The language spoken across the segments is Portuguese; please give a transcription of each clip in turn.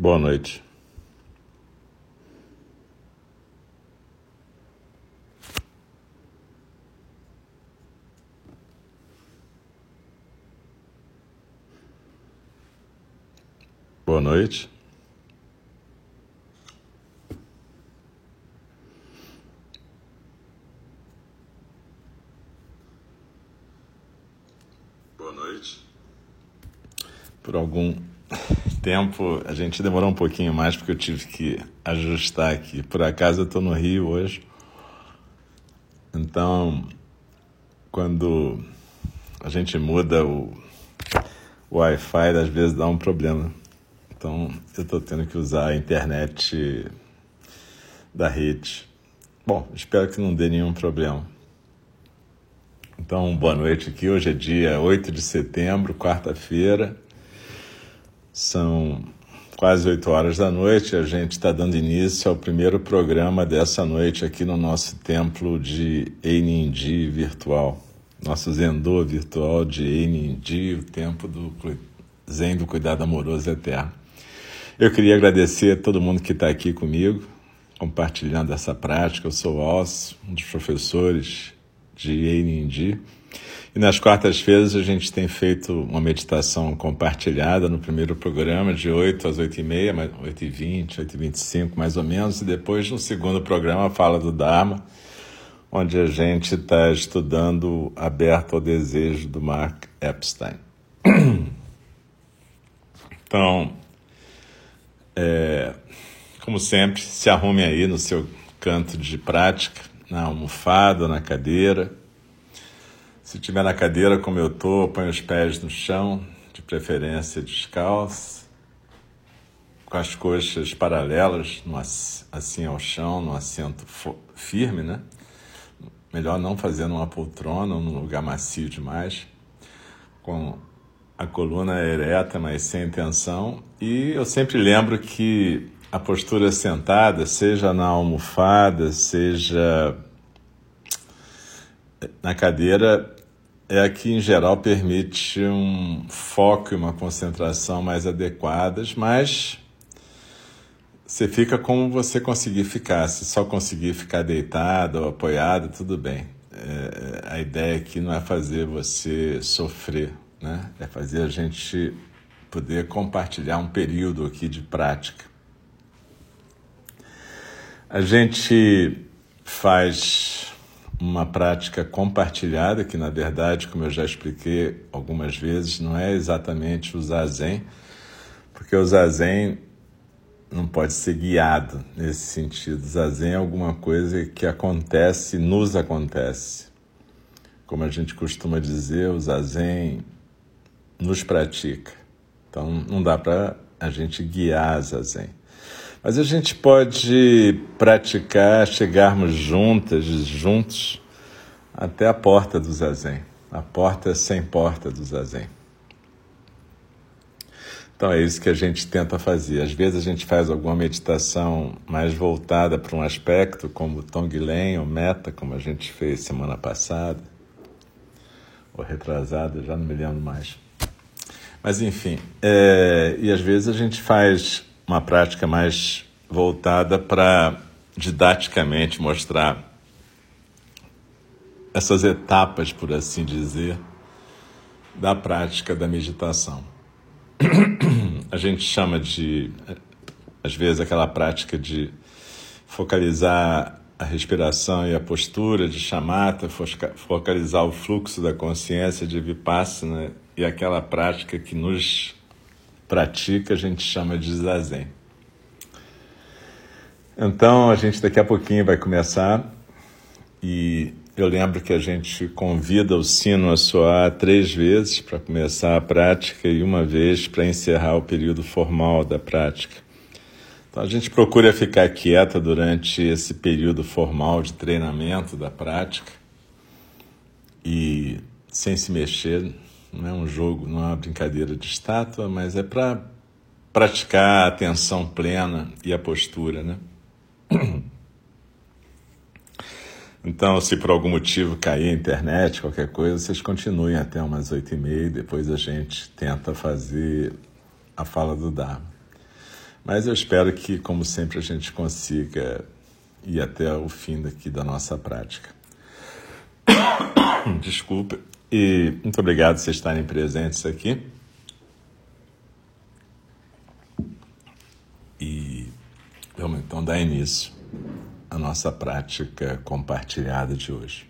Boa noite. Boa noite. Boa noite. Por algum tempo a gente demorou um pouquinho mais porque eu tive que ajustar aqui. Por acaso eu estou no Rio hoje. Então, quando a gente muda o, o Wi-Fi, às vezes dá um problema. Então, eu estou tendo que usar a internet da rede. Bom, espero que não dê nenhum problema. Então, boa noite aqui. Hoje é dia 8 de setembro, quarta-feira. São quase 8 horas da noite. A gente está dando início ao primeiro programa dessa noite aqui no nosso templo de Einindi virtual. Nosso Zendô virtual de Einindi, o tempo do Zen do Cuidado Amoroso Eterno. Eu queria agradecer a todo mundo que está aqui comigo, compartilhando essa prática. Eu sou o Alcio, um dos professores de Einindi. E nas quartas-feiras a gente tem feito uma meditação compartilhada no primeiro programa, de 8 às 8 e meia, 8 e 20, 8 e 25 mais ou menos, e depois no segundo programa fala do Dharma, onde a gente está estudando Aberto ao Desejo do Mark Epstein. Então, é, como sempre, se arrume aí no seu canto de prática, na almofada, na cadeira. Se estiver na cadeira como eu estou, põe os pés no chão, de preferência descalço, com as coxas paralelas, assim ao chão, no assento firme, né? Melhor não fazer numa poltrona ou num lugar macio demais, com a coluna ereta, mas sem tensão. E eu sempre lembro que a postura sentada, seja na almofada, seja na cadeira, é a que em geral permite um foco e uma concentração mais adequadas, mas você fica como você conseguir ficar. Se só conseguir ficar deitado ou apoiado, tudo bem. É, a ideia aqui não é fazer você sofrer né? É fazer a gente poder compartilhar um período aqui de prática. A gente faz uma prática compartilhada, que na verdade, como eu já expliquei algumas vezes, não é exatamente o zazen, porque o zazen não pode ser guiado nesse sentido. Zazen é alguma coisa que acontece, nos acontece. Como a gente costuma dizer, o zazen nos pratica. Então não dá para a gente guiar zazen. Mas a gente pode praticar, chegarmos juntas, juntos, até a porta do zazen, a porta sem porta do zazen. Então é isso que a gente tenta fazer. Às vezes a gente faz alguma meditação mais voltada para um aspecto, como Tonglen ou Meta, como a gente fez semana passada, ou retrasada, já não me lembro mais. Mas enfim, é, e às vezes a gente faz uma prática mais voltada para didaticamente mostrar essas etapas, por assim dizer, da prática da meditação. A gente chama de, às vezes, aquela prática de focalizar a respiração e a postura de chamata, focalizar o fluxo da consciência de vipassana e aquela prática que nos pratica a gente chama de zazen. Então a gente daqui a pouquinho vai começar e eu lembro que a gente convida o sino a soar três vezes para começar a prática e uma vez para encerrar o período formal da prática. Então a gente procura ficar quieta durante esse período formal de treinamento da prática e sem se mexer, não é um jogo, não é uma brincadeira de estátua, mas é para praticar a atenção plena e a postura, né? Então, se por algum motivo cair a internet, qualquer coisa, vocês continuem até umas oito e meia, depois a gente tenta fazer a fala do Dharma. Mas eu espero que, como sempre, a gente consiga ir até o fim daqui da nossa prática. Desculpa. E muito obrigado por vocês estarem presentes aqui. E vamos então dar início à nossa prática compartilhada de hoje.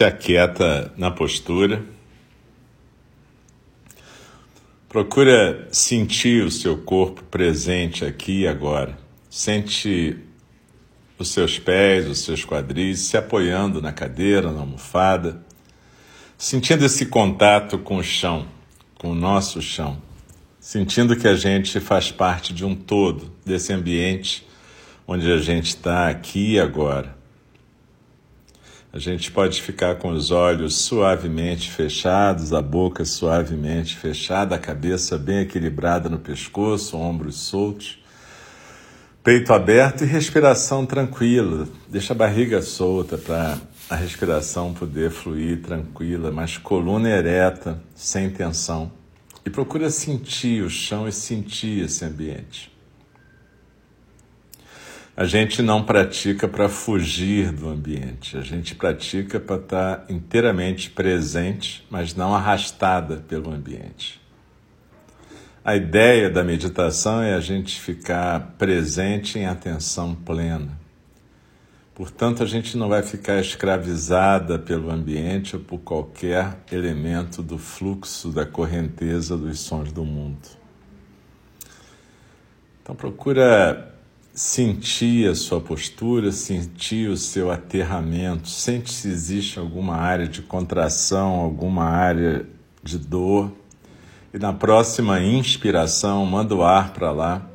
Se aquieta na postura. Procura sentir o seu corpo presente aqui e agora. Sente os seus pés, os seus quadris se apoiando na cadeira, na almofada, sentindo esse contato com o chão, com o nosso chão, sentindo que a gente faz parte de um todo, desse ambiente onde a gente está aqui e agora. A gente pode ficar com os olhos suavemente fechados, a boca suavemente fechada, a cabeça bem equilibrada no pescoço, ombros soltos, peito aberto e respiração tranquila. Deixa a barriga solta para a respiração poder fluir tranquila, mas coluna ereta, sem tensão. E procura sentir o chão e sentir esse ambiente. A gente não pratica para fugir do ambiente, a gente pratica para estar tá inteiramente presente, mas não arrastada pelo ambiente. A ideia da meditação é a gente ficar presente em atenção plena. Portanto, a gente não vai ficar escravizada pelo ambiente ou por qualquer elemento do fluxo, da correnteza dos sons do mundo. Então, procura sentir a sua postura, sentir o seu aterramento, sente se existe alguma área de contração, alguma área de dor. E na próxima inspiração, manda o ar para lá,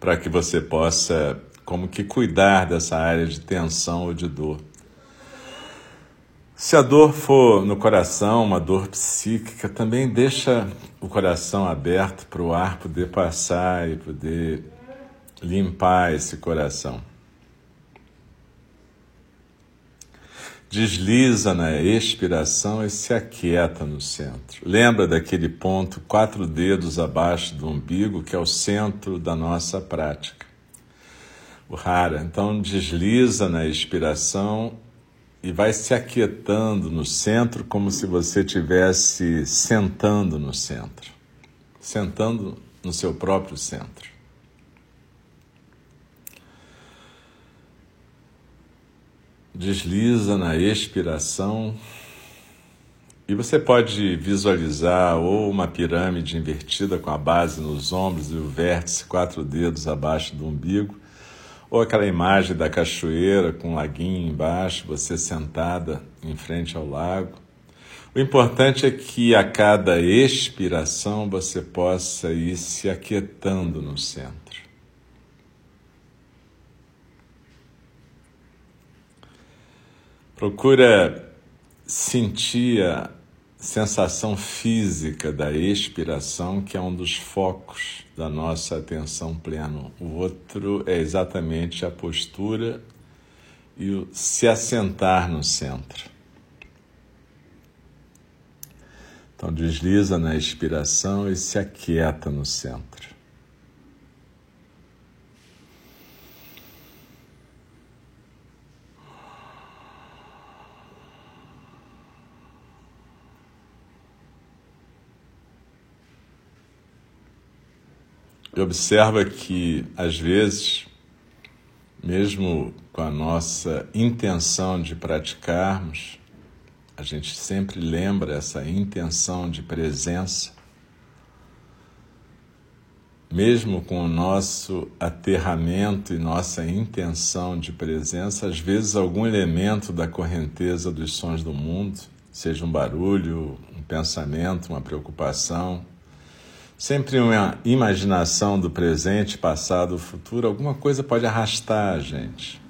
para que você possa, como que, cuidar dessa área de tensão ou de dor. Se a dor for no coração, uma dor psíquica, também deixa o coração aberto para o ar poder passar e poder limpar esse coração. Desliza na expiração e se aquieta no centro. Lembra daquele ponto, quatro dedos abaixo do umbigo, que é o centro da nossa prática. O Hara. Então, desliza na expiração e vai se aquietando no centro como se você estivesse sentando no centro, sentando no seu próprio centro. Desliza na expiração e você pode visualizar ou uma pirâmide invertida com a base nos ombros e o vértice, quatro dedos abaixo do umbigo, ou aquela imagem da cachoeira com um laguinho embaixo, você sentada em frente ao lago. O importante é que a cada expiração você possa ir se aquietando no centro. Procura sentir a sensação física da expiração, que é um dos focos da nossa atenção plena. O outro é exatamente a postura e o se assentar no centro. Então desliza na expiração e se aquieta no centro. Observa que, às vezes, mesmo com a nossa intenção de praticarmos, a gente sempre lembra essa intenção de presença, mesmo com o nosso aterramento e nossa intenção de presença, às vezes algum elemento da correnteza dos sons do mundo, seja um barulho, um pensamento, uma preocupação, Sempre uma imaginação do presente, passado, futuro, alguma coisa pode arrastar a gente.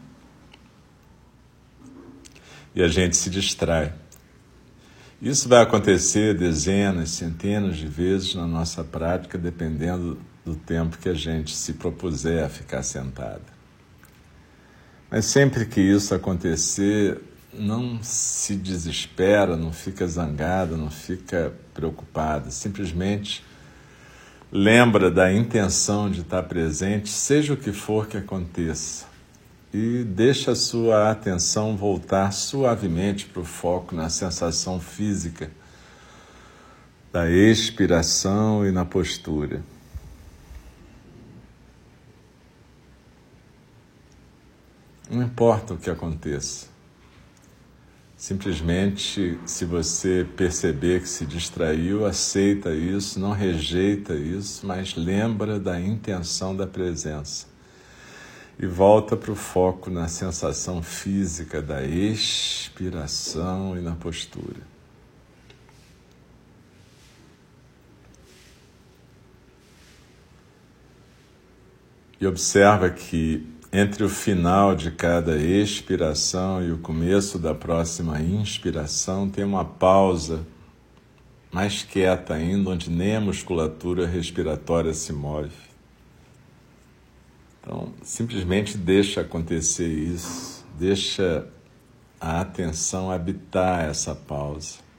E a gente se distrai. Isso vai acontecer dezenas, centenas de vezes na nossa prática, dependendo do tempo que a gente se propuser a ficar sentada. Mas sempre que isso acontecer, não se desespera, não fica zangada, não fica preocupada, simplesmente lembra da intenção de estar presente, seja o que for que aconteça, e deixa a sua atenção voltar suavemente para o foco na sensação física da expiração e na postura. Não importa o que aconteça. Simplesmente, se você perceber que se distraiu, aceita isso, não rejeita isso, mas lembra da intenção da presença. E volta para o foco na sensação física da expiração e na postura. E observa que entre o final de cada expiração e o começo da próxima inspiração, tem uma pausa mais quieta ainda, onde nem a musculatura respiratória se move. Então, simplesmente deixa acontecer isso, deixa a atenção habitar essa pausa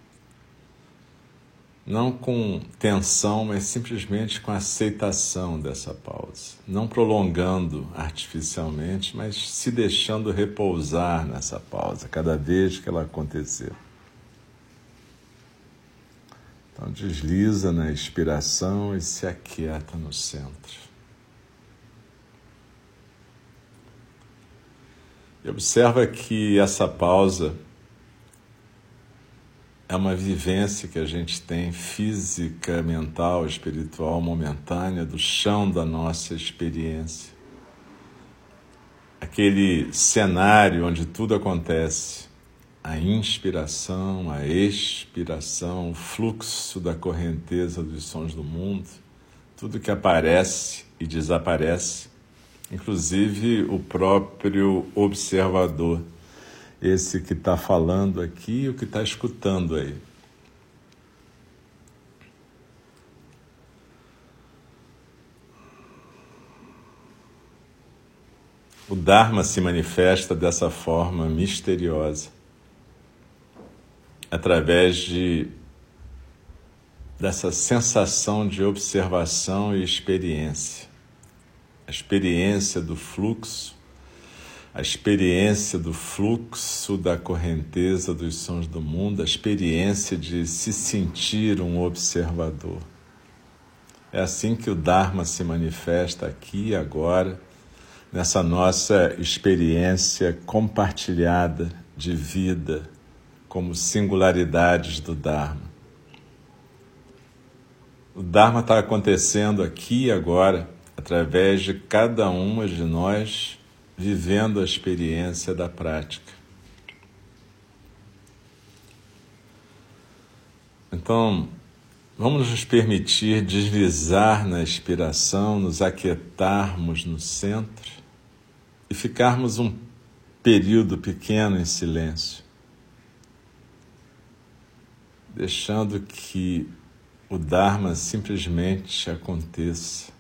não com tensão, mas simplesmente com aceitação dessa pausa, não prolongando artificialmente, mas se deixando repousar nessa pausa cada vez que ela acontecer. Então desliza na expiração e se aquieta no centro. E observa que essa pausa é uma vivência que a gente tem física, mental, espiritual, momentânea, do chão da nossa experiência. Aquele cenário onde tudo acontece, a inspiração, a expiração, o fluxo da correnteza dos sons do mundo, tudo que aparece e desaparece, inclusive o próprio observador esse que está falando aqui e o que está escutando aí. O Dharma se manifesta dessa forma misteriosa, através de dessa sensação de observação e experiência, a experiência do fluxo a experiência do fluxo da correnteza dos sons do mundo, a experiência de se sentir um observador. É assim que o Dharma se manifesta aqui e agora, nessa nossa experiência compartilhada de vida, como singularidades do Dharma. O Dharma está acontecendo aqui e agora, através de cada uma de nós vivendo a experiência da prática. Então, vamos nos permitir deslizar na inspiração, nos aquietarmos no centro e ficarmos um período pequeno em silêncio, deixando que o Dharma simplesmente aconteça.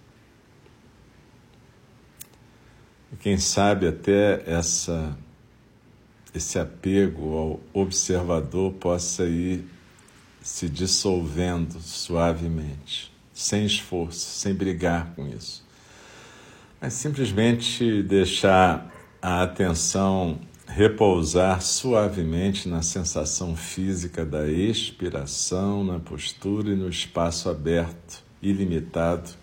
E quem sabe até essa, esse apego ao observador possa ir se dissolvendo suavemente, sem esforço, sem brigar com isso. Mas simplesmente deixar a atenção repousar suavemente na sensação física da expiração, na postura e no espaço aberto, ilimitado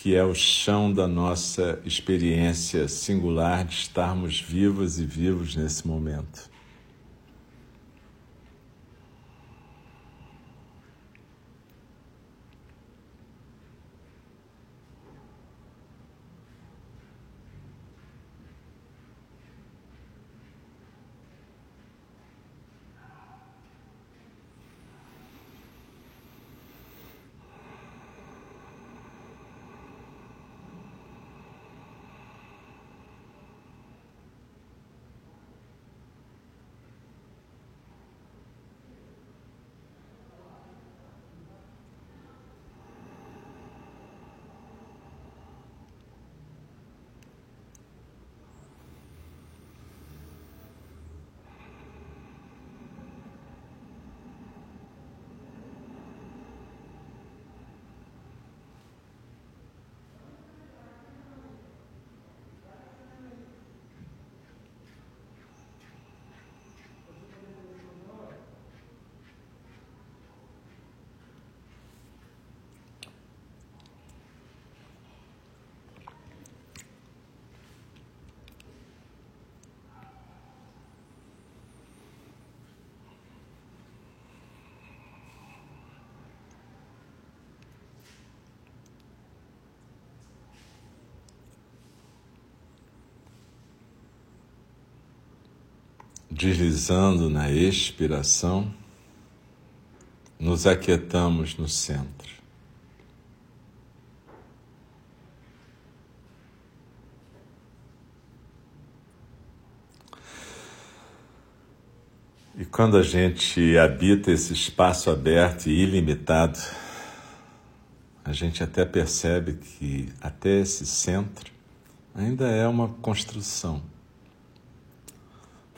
que é o chão da nossa experiência singular de estarmos vivos e vivos nesse momento. Deslizando na expiração, nos aquietamos no centro. E quando a gente habita esse espaço aberto e ilimitado, a gente até percebe que até esse centro ainda é uma construção.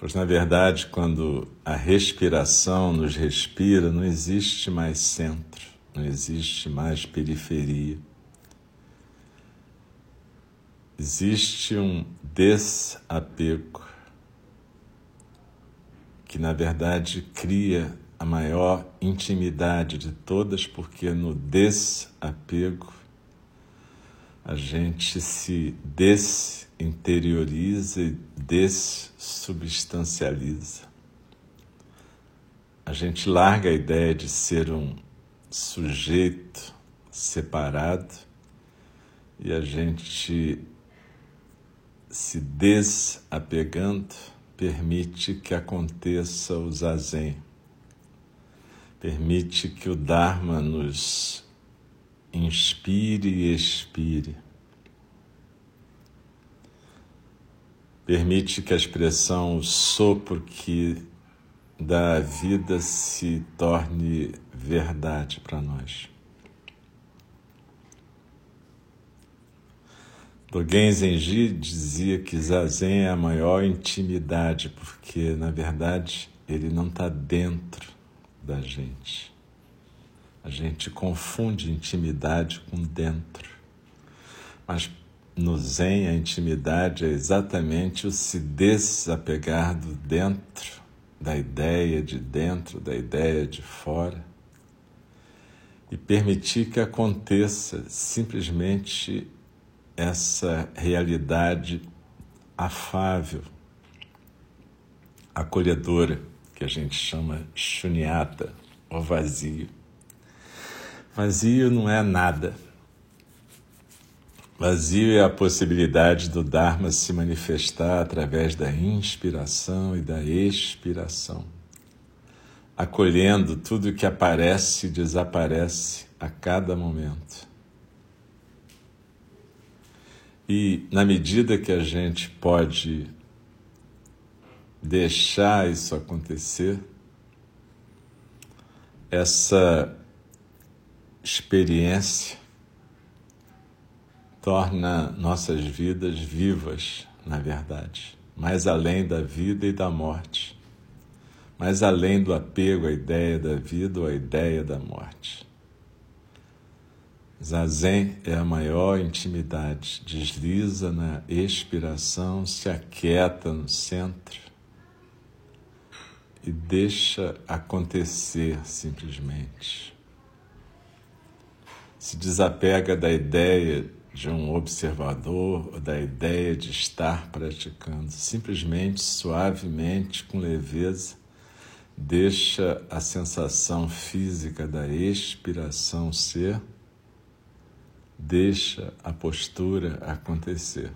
Pois, na verdade, quando a respiração nos respira, não existe mais centro, não existe mais periferia. Existe um desapego que na verdade cria a maior intimidade de todas, porque no desapego a gente se desinterioriza e dessubstancializa. A gente larga a ideia de ser um sujeito separado e a gente se desapegando permite que aconteça o zazen, permite que o Dharma nos inspire e expire, permite que a expressão sopro que dá a vida se torne verdade para nós. Dogen Zenji dizia que Zazen é a maior intimidade, porque, na verdade, ele não está dentro da gente. A gente confunde intimidade com dentro. Mas no Zen, a intimidade é exatamente o se desapegar do dentro, da ideia de dentro, da ideia de fora, e permitir que aconteça simplesmente essa realidade afável, acolhedora, que a gente chama shunyata, ou vazio. Vazio não é nada. Vazio é a possibilidade do Dharma se manifestar através da inspiração e da expiração, acolhendo tudo que aparece e desaparece a cada momento. E na medida que a gente pode deixar isso acontecer, essa experiência torna nossas vidas vivas, na verdade, mais além da vida e da morte, mais além do apego à ideia da vida ou à ideia da morte. Zazen é a maior intimidade, desliza na expiração, se aquieta no centro e deixa acontecer simplesmente. Se desapega da ideia de um observador ou da ideia de estar praticando, simplesmente, suavemente, com leveza, deixa a sensação física da expiração ser Deixa a postura acontecer.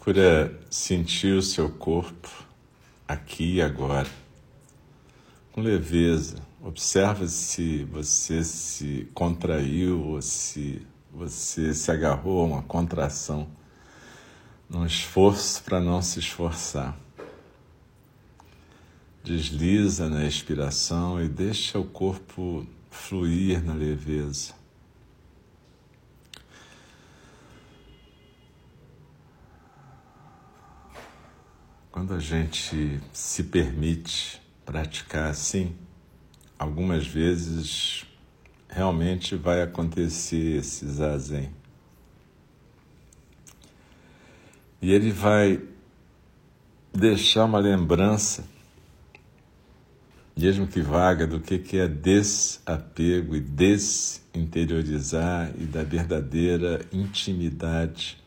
Procura sentir o seu corpo aqui e agora, com leveza. Observa se você se contraiu ou se você se agarrou a uma contração, num esforço para não se esforçar. Desliza na expiração e deixa o corpo fluir na leveza. Quando a gente se permite praticar assim, algumas vezes realmente vai acontecer esse zazen. E ele vai deixar uma lembrança, mesmo que vaga, do que é desapego e desinteriorizar e da verdadeira intimidade,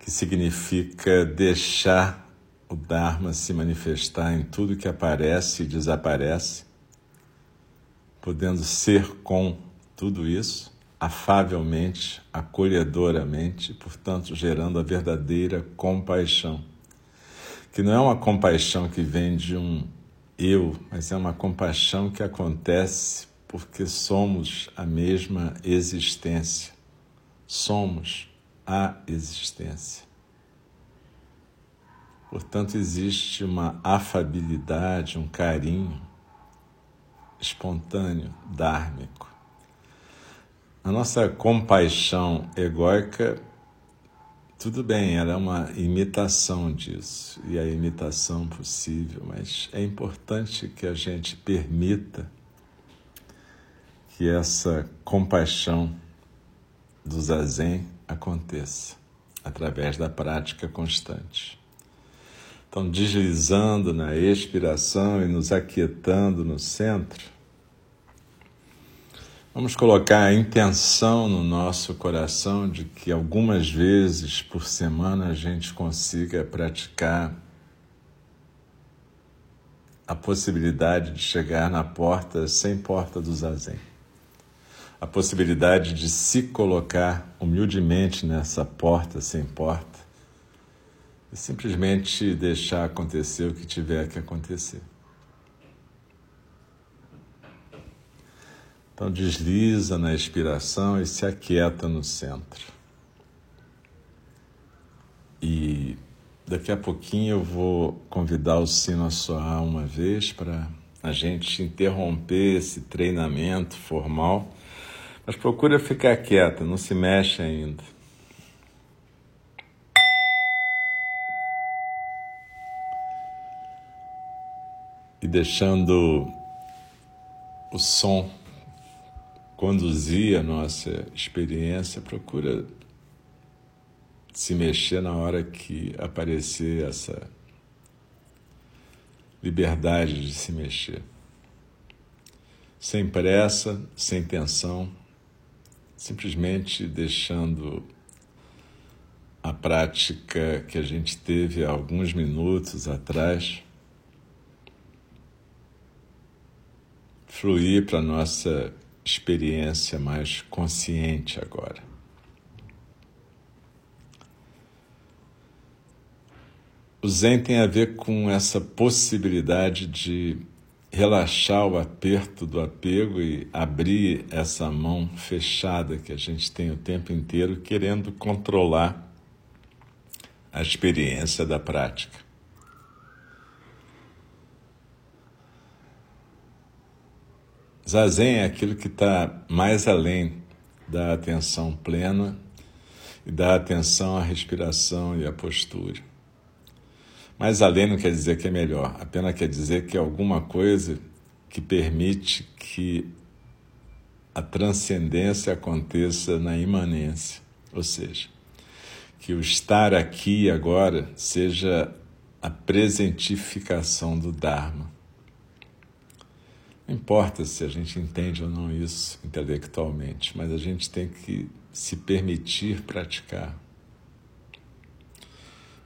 que significa deixar o Dharma se manifestar em tudo que aparece e desaparece, podendo ser com tudo isso, afavelmente, acolhedoramente, portanto, gerando a verdadeira compaixão. Que não é uma compaixão que vem de um eu, mas é uma compaixão que acontece porque somos a mesma existência. Somos a existência. Portanto, existe uma afabilidade, um carinho espontâneo, dármico. A nossa compaixão egóica, tudo bem, ela é uma imitação disso, e a imitação possível, mas é importante que a gente permita que essa compaixão do zazen aconteça através da prática constante. Então, deslizando na expiração e nos aquietando no centro, vamos colocar a intenção no nosso coração de que algumas vezes por semana a gente consiga praticar a possibilidade de chegar na porta sem porta do zazen. A possibilidade de se colocar humildemente nessa porta sem porta e simplesmente deixar acontecer o que tiver que acontecer. Então desliza na expiração e se aquieta no centro. E daqui a pouquinho eu vou convidar o sino a soar uma vez para a gente interromper esse treinamento formal. Mas procura ficar quieta, não se mexe ainda. Deixando o som conduzir a nossa experiência, procura se mexer na hora que aparecer essa liberdade de se mexer. Sem pressa, sem tensão, simplesmente deixando a prática que a gente teve há alguns minutos atrás fluir para a nossa experiência mais consciente agora. O Zen tem a ver com essa possibilidade de relaxar o aperto do apego e abrir essa mão fechada que a gente tem o tempo inteiro querendo controlar a experiência da prática. Zazen é aquilo que está mais além da atenção plena e da atenção à respiração e à postura. Mais além não quer dizer que é melhor, apenas quer dizer que é alguma coisa que permite que a transcendência aconteça na imanência, ou seja, que o estar aqui e agora seja a presentificação do Dharma. Não importa se a gente entende ou não isso intelectualmente, mas a gente tem que se permitir praticar.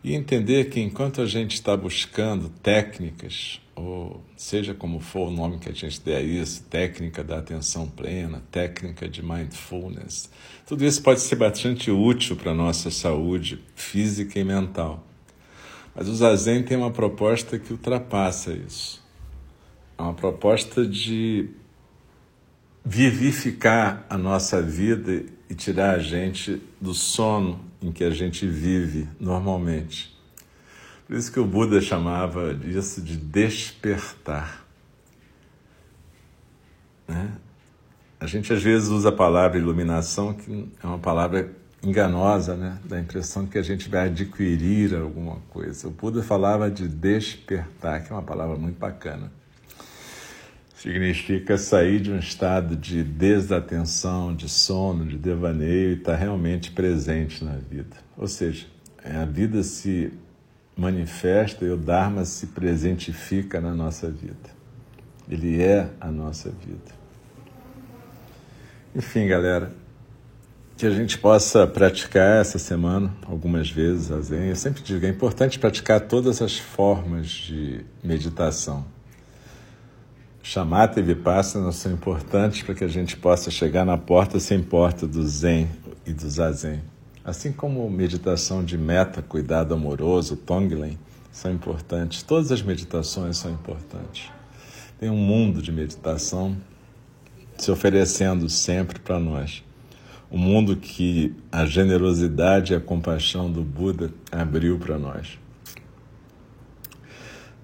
E entender que enquanto a gente está buscando técnicas, ou seja como for o nome que a gente der a isso, técnica da atenção plena, técnica de mindfulness, tudo isso pode ser bastante útil para a nossa saúde física e mental. Mas o Zazen tem uma proposta que ultrapassa isso. É uma proposta de vivificar a nossa vida e tirar a gente do sono em que a gente vive normalmente. Por isso que o Buda chamava disso de despertar. Né? A gente às vezes usa a palavra iluminação, que é uma palavra enganosa, né? Dá a impressão que a gente vai adquirir alguma coisa. O Buda falava de despertar, que é uma palavra muito bacana. Significa sair de um estado de desatenção, de sono, de devaneio e estar tá realmente presente na vida. Ou seja, a vida se manifesta e o Dharma se presentifica na nossa vida. Ele é a nossa vida. Enfim, galera, que a gente possa praticar essa semana algumas vezes a Zen. Eu sempre digo, é importante praticar todas as formas de meditação. Chamata e Vipassana são importantes para que a gente possa chegar na porta sem porta do Zen e do Zazen. Assim como meditação de meta, cuidado amoroso, Tonglen, são importantes. Todas as meditações são importantes. Tem um mundo de meditação se oferecendo sempre para nós o mundo que a generosidade e a compaixão do Buda abriu para nós.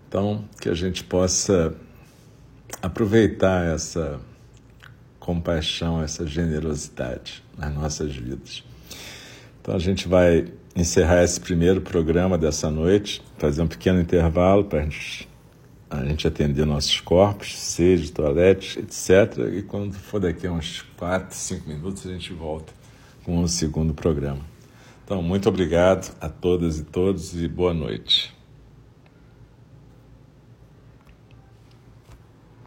Então, que a gente possa aproveitar essa compaixão, essa generosidade nas nossas vidas. Então, a gente vai encerrar esse primeiro programa dessa noite, fazer um pequeno intervalo para a gente a gente atender nossos corpos, sede, toalete, etc. E quando for daqui a uns 4, 5 minutos, a gente volta com o segundo programa. Então, muito obrigado a todas e todos e boa noite.